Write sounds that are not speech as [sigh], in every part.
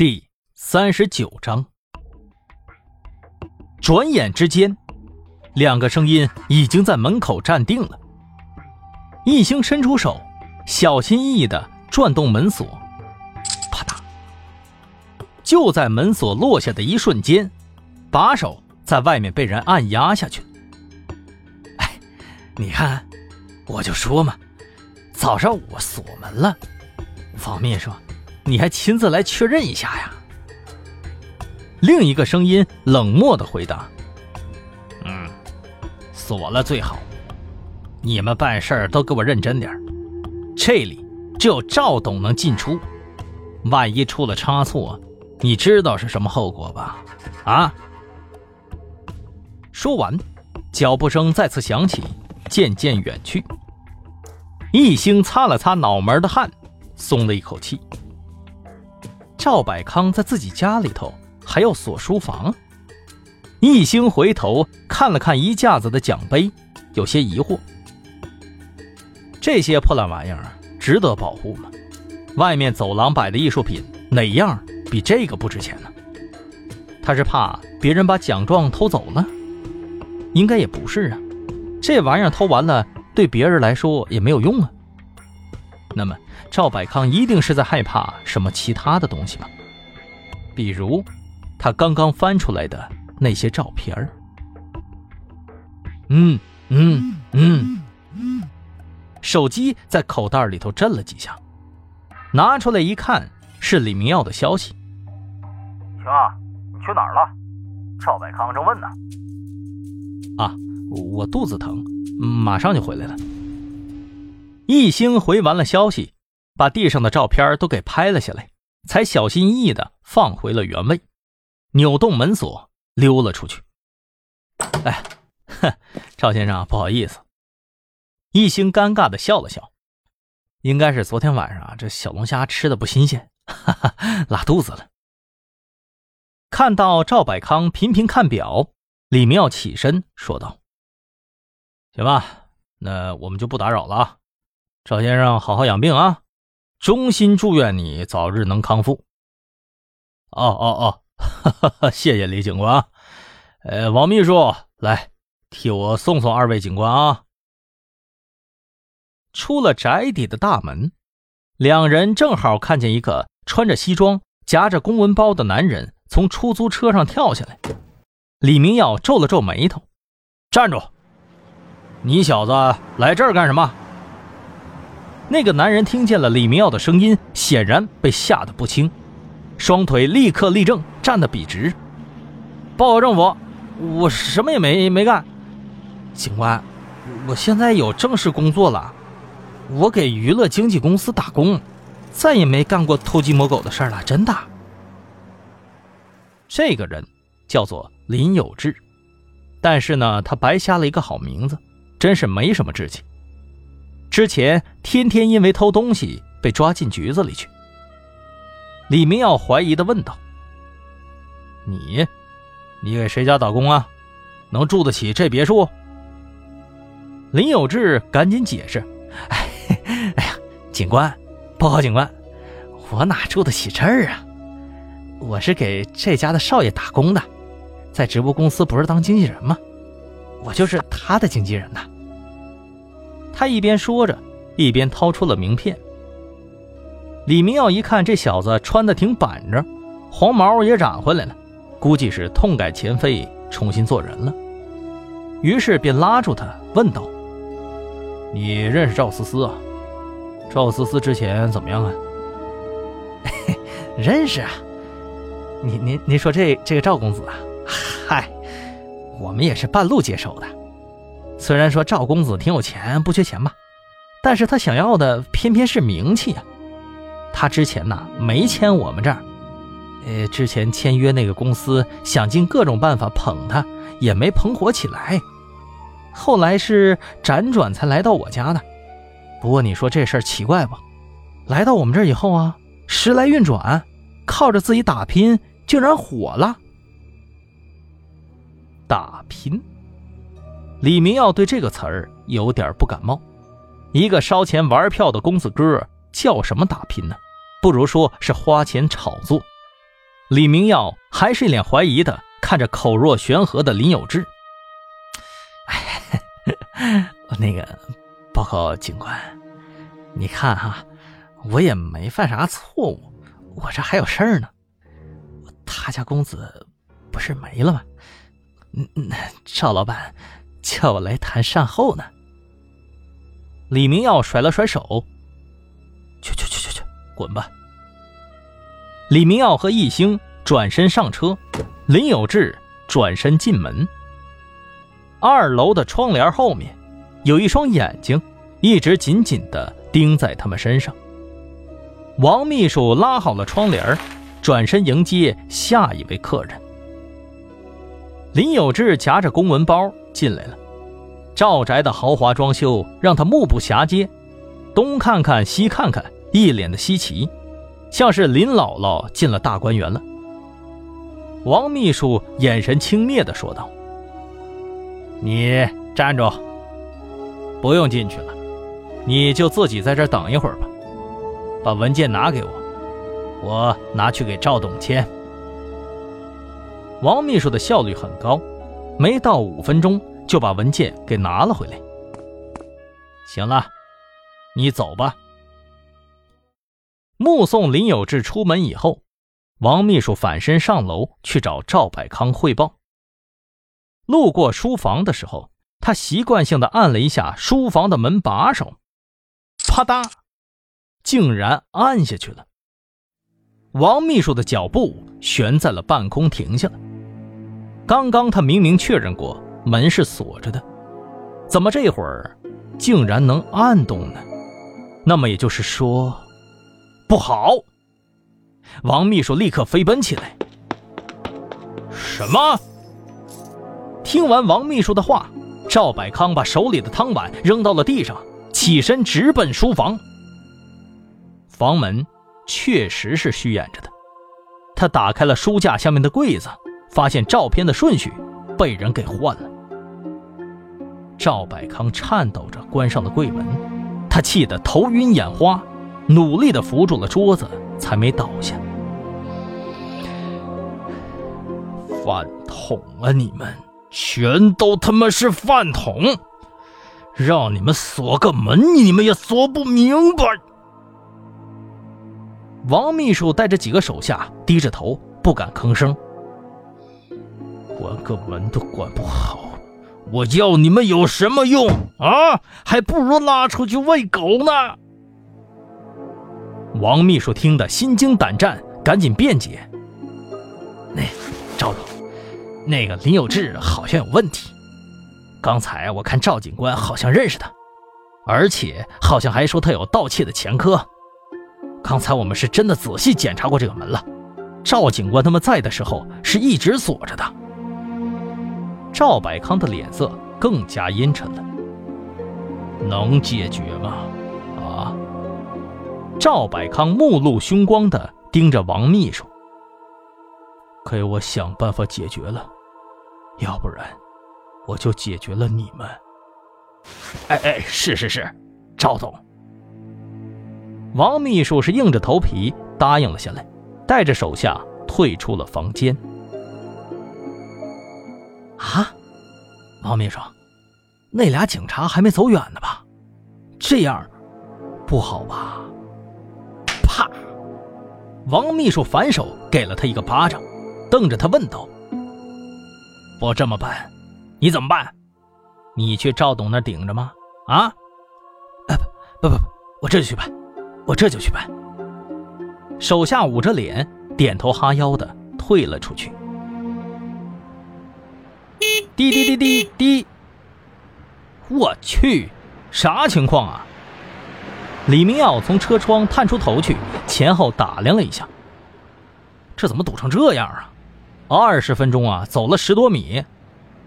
第三十九章。转眼之间，两个声音已经在门口站定了。一星伸出手，小心翼翼的转动门锁，啪嗒！就在门锁落下的一瞬间，把手在外面被人按压下去。哎，你看，我就说嘛，早上我锁门了。方秘书，你还亲自来确认一下呀？另一个声音冷漠的回答：“嗯，锁了最好。你们办事儿都给我认真点这里只有赵董能进出，万一出了差错，你知道是什么后果吧？啊！”说完，脚步声再次响起，渐渐远去。一星擦了擦脑门的汗。松了一口气。赵百康在自己家里头还要锁书房。一星回头看了看一架子的奖杯，有些疑惑：这些破烂玩意儿值得保护吗？外面走廊摆的艺术品哪样比这个不值钱呢？他是怕别人把奖状偷走了？应该也不是啊，这玩意儿偷完了对别人来说也没有用啊。那么。赵百康一定是在害怕什么其他的东西吧？比如，他刚刚翻出来的那些照片儿。嗯嗯嗯嗯，手机在口袋里头震了几下，拿出来一看，是李明耀的消息。行啊，你去哪儿了？赵百康正问呢。啊，我肚子疼，马上就回来了。一星回完了消息。把地上的照片都给拍了下来，才小心翼翼的放回了原位，扭动门锁溜了出去。哎，哼，赵先生，不好意思。一星尴尬的笑了笑，应该是昨天晚上啊这小龙虾吃的不新鲜，哈哈，拉肚子了。看到赵百康频频看表，李明耀起身说道：“行吧，那我们就不打扰了啊，赵先生，好好养病啊。”衷心祝愿你早日能康复。哦哦哦，[laughs] 谢谢李警官啊。呃，王秘书，来替我送送二位警官啊。出了宅邸的大门，两人正好看见一个穿着西装、夹着公文包的男人从出租车上跳下来。李明耀皱了皱眉头：“站住！你小子来这儿干什么？”那个男人听见了李明耀的声音，显然被吓得不轻，双腿立刻立正，站得笔直。报告政府，我什么也没没干。警官，我现在有正式工作了，我给娱乐经纪公司打工，再也没干过偷鸡摸狗的事了，真的。这个人叫做林有志，但是呢，他白瞎了一个好名字，真是没什么志气。之前天天因为偷东西被抓进局子里去。李明耀怀疑的问道：“你，你给谁家打工啊？能住得起这别墅？”林有志赶紧解释：“哎，[laughs] 哎呀，警官，报告警官，我哪住得起这儿啊？我是给这家的少爷打工的，在直播公司不是当经纪人吗？我就是他的经纪人呐。”他一边说着，一边掏出了名片。李明耀一看，这小子穿的挺板正，黄毛也染回来了，估计是痛改前非，重新做人了。于是便拉住他，问道：“你认识赵思思啊？赵思思之前怎么样啊？”“ [laughs] 认识啊。您您您说这这个赵公子啊？嗨，我们也是半路接手的。”虽然说赵公子挺有钱，不缺钱吧，但是他想要的偏偏是名气啊。他之前呐没签我们这儿，呃，之前签约那个公司想尽各种办法捧他，也没捧火起来。后来是辗转才来到我家的。不过你说这事儿奇怪不？来到我们这儿以后啊，时来运转，靠着自己打拼，竟然火了。打拼。李明耀对这个词儿有点不感冒。一个烧钱玩票的公子哥叫什么打拼呢？不如说是花钱炒作。李明耀还是一脸怀疑的看着口若悬河的林有志。哎，[laughs] 那个报告警官，你看哈，我也没犯啥错误，我这还有事儿呢。他家公子不是没了吗？嗯嗯，赵老板叫我来谈善后呢。李明耀甩了甩手：“去去去去去，滚吧！”李明耀和易兴转身上车，林有志转身进门。二楼的窗帘后面，有一双眼睛一直紧紧地盯在他们身上。王秘书拉好了窗帘，转身迎接下一位客人。林有志夹着公文包进来了。赵宅的豪华装修让他目不暇接，东看看西看看，一脸的稀奇。像是林姥姥进了大观园了。王秘书眼神轻蔑地说道：“你站住，不用进去了，你就自己在这等一会儿吧。把文件拿给我，我拿去给赵董签。”王秘书的效率很高，没到五分钟就把文件给拿了回来。行了，你走吧。目送林有志出门以后，王秘书反身上楼去找赵百康汇报。路过书房的时候，他习惯性的按了一下书房的门把手，啪嗒，竟然按下去了。王秘书的脚步悬在了半空，停下了。刚刚他明明确认过门是锁着的，怎么这会儿竟然能按动呢？那么也就是说。不好！王秘书立刻飞奔起来。什么？听完王秘书的话，赵百康把手里的汤碗扔到了地上，起身直奔书房。房门确实是虚掩着的。他打开了书架下面的柜子，发现照片的顺序被人给换了。赵百康颤抖着关上了柜门，他气得头晕眼花。努力的扶住了桌子，才没倒下。饭桶啊！你们全都他妈是饭桶！让你们锁个门，你们也锁不明白。王秘书带着几个手下低着头，不敢吭声。关个门都管不好，我要你们有什么用啊？还不如拉出去喂狗呢！王秘书听得心惊胆战，赶紧辩解：“那赵总，那个林有志好像有问题。刚才我看赵警官好像认识他，而且好像还说他有盗窃的前科。刚才我们是真的仔细检查过这个门了。赵警官他们在的时候是一直锁着的。”赵百康的脸色更加阴沉了：“能解决吗？”啊赵百康目露凶光的盯着王秘书，给我想办法解决了，要不然我就解决了你们。哎哎，是是是，赵总。王秘书是硬着头皮答应了下来，带着手下退出了房间。啊，王秘书，那俩警察还没走远呢吧？这样不好吧？啪！王秘书反手给了他一个巴掌，瞪着他问道：“我这么办，你怎么办？你去赵董那顶着吗？啊？不不不不，我这就去办，我这就去办。”手下捂着脸，点头哈腰的退了出去。滴滴滴滴滴！我去，啥情况啊？李明耀从车窗探出头去，前后打量了一下。这怎么堵成这样啊？二十分钟啊，走了十多米，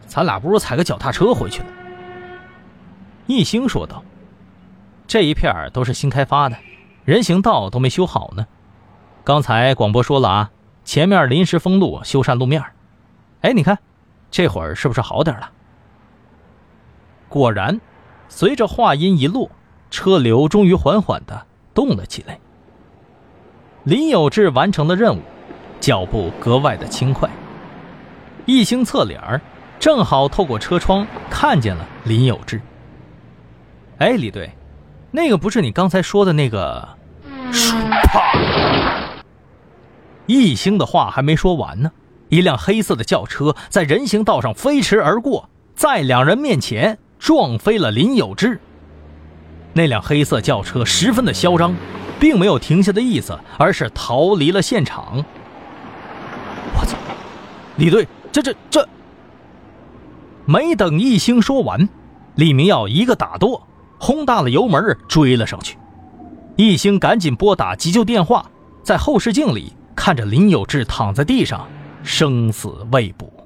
咱俩不如踩个脚踏车回去呢。一星说道：“这一片都是新开发的，人行道都没修好呢。刚才广播说了啊，前面临时封路，修缮路面。哎，你看，这会儿是不是好点了？”果然，随着话音一落。车流终于缓缓的动了起来。林有志完成了任务，脚步格外的轻快。一星侧脸儿，正好透过车窗看见了林有志。哎，李队，那个不是你刚才说的那个？啪！一星的话还没说完呢，一辆黑色的轿车在人行道上飞驰而过，在两人面前撞飞了林有志。那辆黑色轿车十分的嚣张，并没有停下的意思，而是逃离了现场。我操！李队，这这这！没等一星说完，李明耀一个打舵，轰大了油门追了上去。一星赶紧拨打急救电话，在后视镜里看着林有志躺在地上，生死未卜。